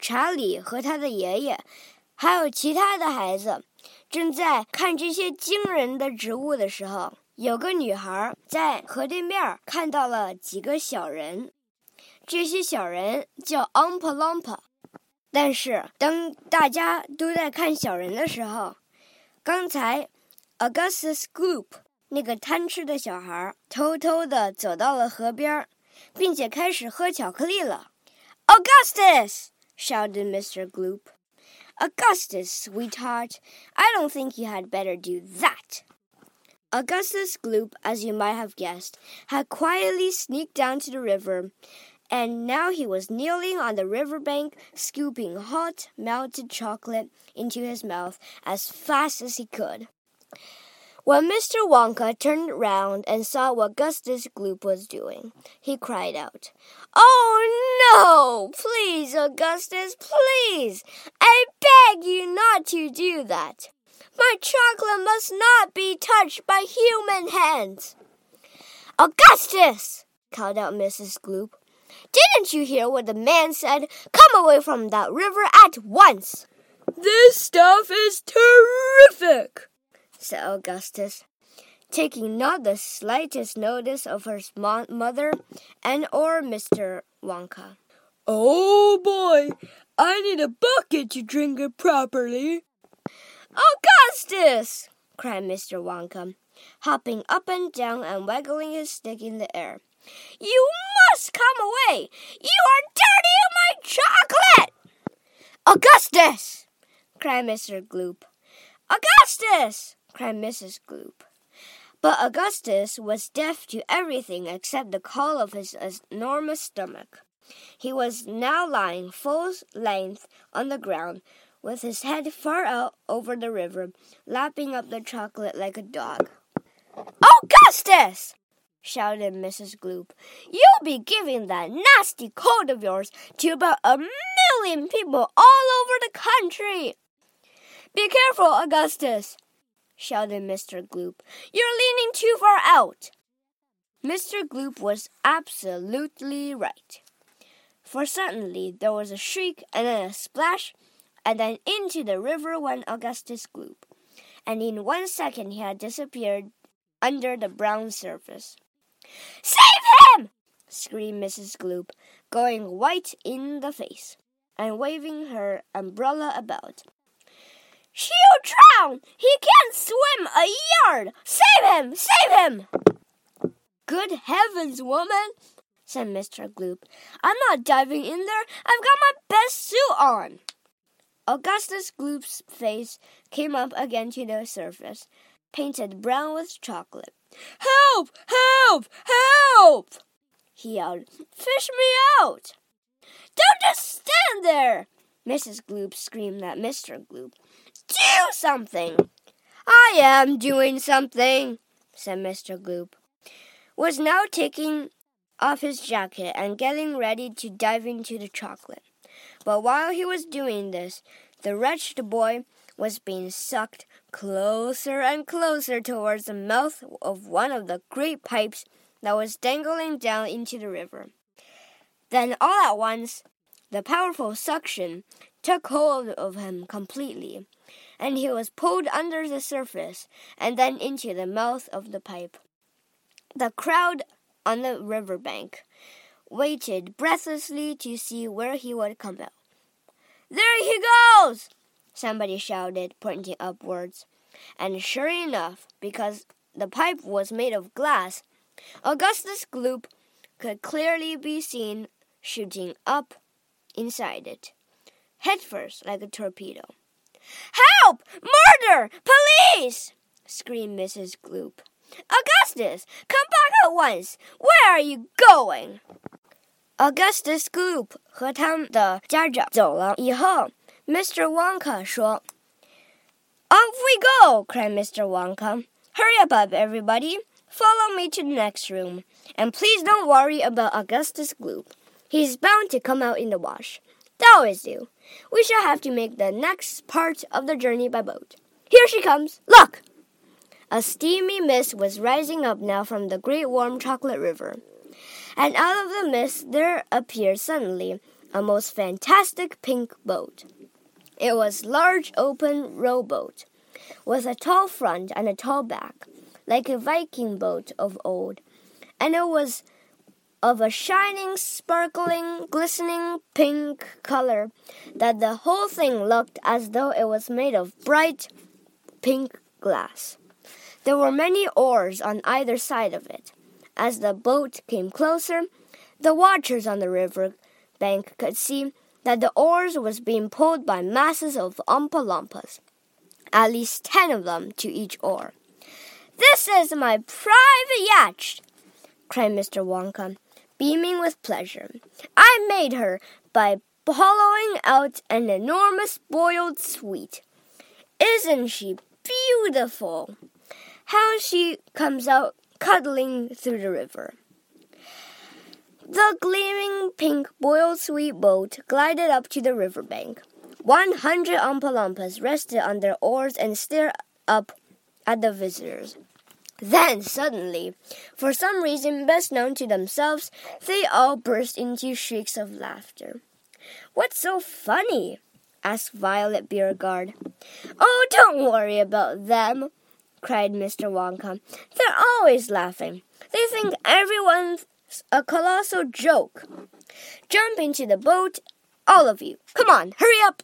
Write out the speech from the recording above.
查理和他的爷爷，还有其他的孩子，正在看这些惊人的植物的时候，有个女孩在河对面看到了几个小人。这些小人叫 Umpa Lumpa。但是当大家都在看小人的时候，刚才 Augustus Gloop 那个贪吃的小孩偷偷的走到了河边，并且开始喝巧克力了。Augustus! Shouted Mr. Gloop. Augustus, sweetheart, I don't think you had better do that. Augustus Gloop, as you might have guessed, had quietly sneaked down to the river and now he was kneeling on the river bank, scooping hot, melted chocolate into his mouth as fast as he could. When Mr. Wonka turned round and saw what Augustus Gloop was doing, he cried out, Oh no! Please, Augustus, please! I beg you not to do that! My chocolate must not be touched by human hands! Augustus! called out Mrs. Gloop. Didn't you hear what the man said? Come away from that river at once. This stuff is terrific, said Augustus, taking not the slightest notice of her mother and or Mr. Wonka. Oh boy, I need a bucket to drink it properly. Augustus! cried Mr. Wonka, hopping up and down and waggling his stick in the air. You must come away! You are dirtying my chocolate! Augustus! cried Mr. Gloop. Augustus! Cried Mrs. Gloop. But Augustus was deaf to everything except the call of his enormous stomach. He was now lying full length on the ground, with his head far out over the river, lapping up the chocolate like a dog. Augustus! shouted Mrs. Gloop. You'll be giving that nasty cold of yours to about a million people all over the country. Be careful, Augustus, shouted Mr. Gloop. You're leaning too far out. Mr. Gloop was absolutely right. For suddenly there was a shriek and then a splash, and then into the river went Augustus Gloop, and in one second he had disappeared under the brown surface. Save him! screamed Mrs. Gloop, going white in the face and waving her umbrella about. He'll drown! He can't swim a yard! Save him! Save him! Good heavens, woman, said Mr. Gloop. I'm not diving in there. I've got my best suit on. Augustus Gloop's face came up again to the surface, painted brown with chocolate. Help! Help! Help! he yelled. Fish me out! Don't just stand there! Mrs. Gloop screamed at Mr. Gloop. Do something! I am doing something, said Mr. Gloop. Was now taking off his jacket and getting ready to dive into the chocolate. But while he was doing this, the wretched boy was being sucked closer and closer towards the mouth of one of the great pipes that was dangling down into the river. Then, all at once, the powerful suction took hold of him completely, and he was pulled under the surface and then into the mouth of the pipe. The crowd on the river bank waited breathlessly to see where he would come out. There he goes! Somebody shouted, pointing upwards. And sure enough, because the pipe was made of glass, Augustus Gloop could clearly be seen shooting up inside it, headfirst like a torpedo. Help! Murder! Police! screamed Mrs. Gloop. Augustus, come back at once! Where are you going? Augustus Gloop 和他们的家长走了以后，Mr. Wonka 说 off we go! cried Mr. Wonka. Hurry up, up, everybody. Follow me to the next room. And please don't worry about Augustus Gloop. He's bound to come out in the wash. They always do. We shall have to make the next part of the journey by boat. Here she comes. Look! A steamy mist was rising up now from the great warm chocolate river. And out of the mist there appeared suddenly a most fantastic pink boat. It was large open rowboat with a tall front and a tall back, like a Viking boat of old, and it was of a shining, sparkling, glistening pink color that the whole thing looked as though it was made of bright pink glass. There were many oars on either side of it. As the boat came closer, the watchers on the river bank could see that the oars was being pulled by masses of Oompa Loompas, at least ten of them to each oar. This is my private yacht, cried Mr. Wonka, beaming with pleasure. I made her by hollowing out an enormous boiled sweet. Isn't she beautiful? How she comes out cuddling through the river. The gleaming pink boiled sweet boat glided up to the river bank. One hundred Oompa Loompas rested on their oars and stared up at the visitors. Then, suddenly, for some reason best known to themselves, they all burst into shrieks of laughter. What's so funny? asked Violet Beauregarde. Oh, don't worry about them, cried Mr. Wonka. They're always laughing. They think everyone's a colossal joke. Jump into the boat, all of you. Come on, hurry up.